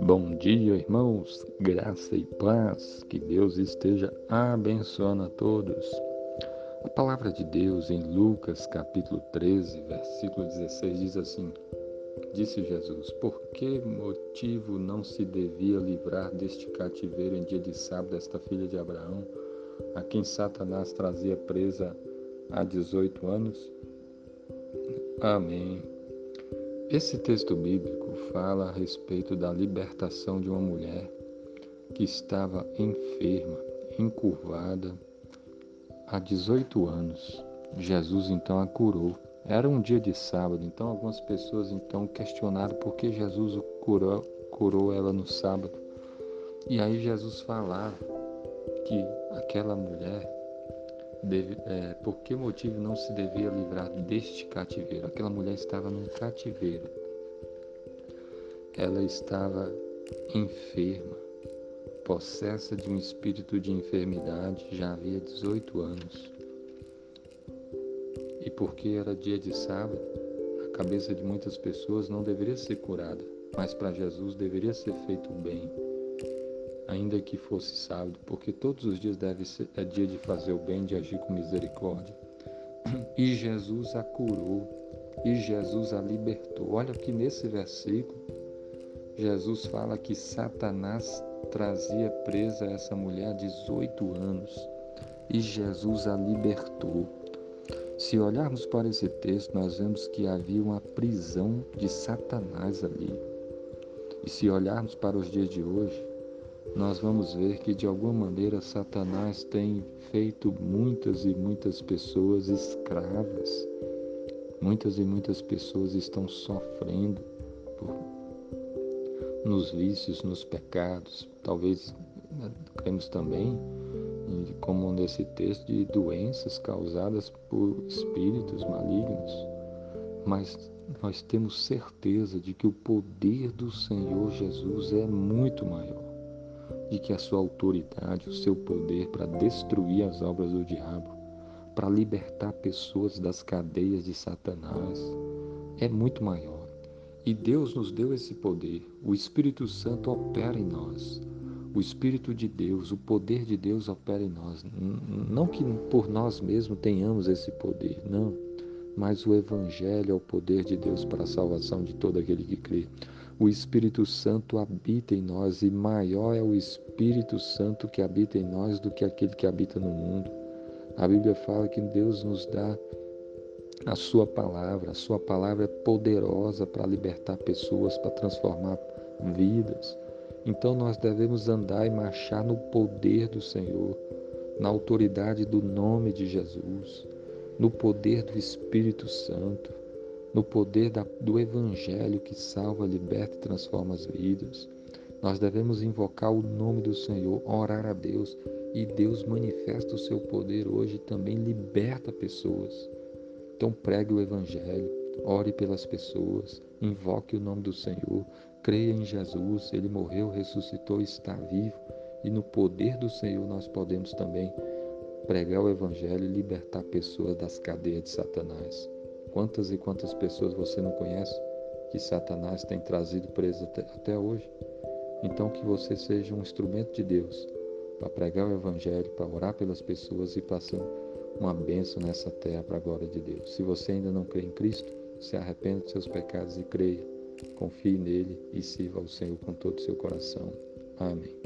Bom dia, irmãos, graça e paz, que Deus esteja abençoando a todos. A palavra de Deus em Lucas capítulo 13, versículo 16 diz assim: Disse Jesus: Por que motivo não se devia livrar deste cativeiro em dia de sábado esta filha de Abraão, a quem Satanás trazia presa há 18 anos? Amém. Esse texto bíblico fala a respeito da libertação de uma mulher que estava enferma, encurvada, há 18 anos. Jesus então a curou. Era um dia de sábado, então algumas pessoas então questionaram por que Jesus curou, curou ela no sábado. E aí Jesus falava que aquela mulher Deve, é, por que motivo não se devia livrar deste cativeiro? Aquela mulher estava num cativeiro. Ela estava enferma, possessa de um espírito de enfermidade, já havia 18 anos. E porque era dia de sábado, a cabeça de muitas pessoas não deveria ser curada, mas para Jesus deveria ser feito o bem ainda que fosse sábado, porque todos os dias deve ser, é dia de fazer o bem, de agir com misericórdia. E Jesus a curou, e Jesus a libertou. Olha que nesse versículo, Jesus fala que Satanás trazia presa essa mulher há 18 anos, e Jesus a libertou. Se olharmos para esse texto, nós vemos que havia uma prisão de Satanás ali. E se olharmos para os dias de hoje, nós vamos ver que de alguma maneira Satanás tem feito muitas e muitas pessoas escravas. Muitas e muitas pessoas estão sofrendo por, nos vícios, nos pecados. Talvez né, cremos também, como nesse texto, de doenças causadas por espíritos malignos. Mas nós temos certeza de que o poder do Senhor Jesus é muito maior de que a sua autoridade, o seu poder para destruir as obras do diabo, para libertar pessoas das cadeias de Satanás, é muito maior. E Deus nos deu esse poder. O Espírito Santo opera em nós. O Espírito de Deus, o poder de Deus opera em nós. Não que por nós mesmos tenhamos esse poder, não. Mas o Evangelho é o poder de Deus para a salvação de todo aquele que crê o Espírito Santo habita em nós e maior é o Espírito Santo que habita em nós do que aquele que habita no mundo. A Bíblia fala que Deus nos dá a sua palavra, a sua palavra é poderosa para libertar pessoas, para transformar vidas. Então nós devemos andar e marchar no poder do Senhor, na autoridade do nome de Jesus, no poder do Espírito Santo no poder da, do Evangelho que salva, liberta e transforma as vidas. Nós devemos invocar o nome do Senhor, orar a Deus e Deus manifesta o seu poder hoje e também liberta pessoas. Então pregue o Evangelho, ore pelas pessoas, invoque o nome do Senhor, creia em Jesus, ele morreu, ressuscitou, está vivo e no poder do Senhor nós podemos também pregar o Evangelho e libertar pessoas das cadeias de Satanás. Quantas e quantas pessoas você não conhece que Satanás tem trazido preso até, até hoje? Então, que você seja um instrumento de Deus para pregar o Evangelho, para orar pelas pessoas e para ser uma bênção nessa terra para a glória de Deus. Se você ainda não crê em Cristo, se arrependa dos seus pecados e creia. Confie nele e sirva ao Senhor com todo o seu coração. Amém.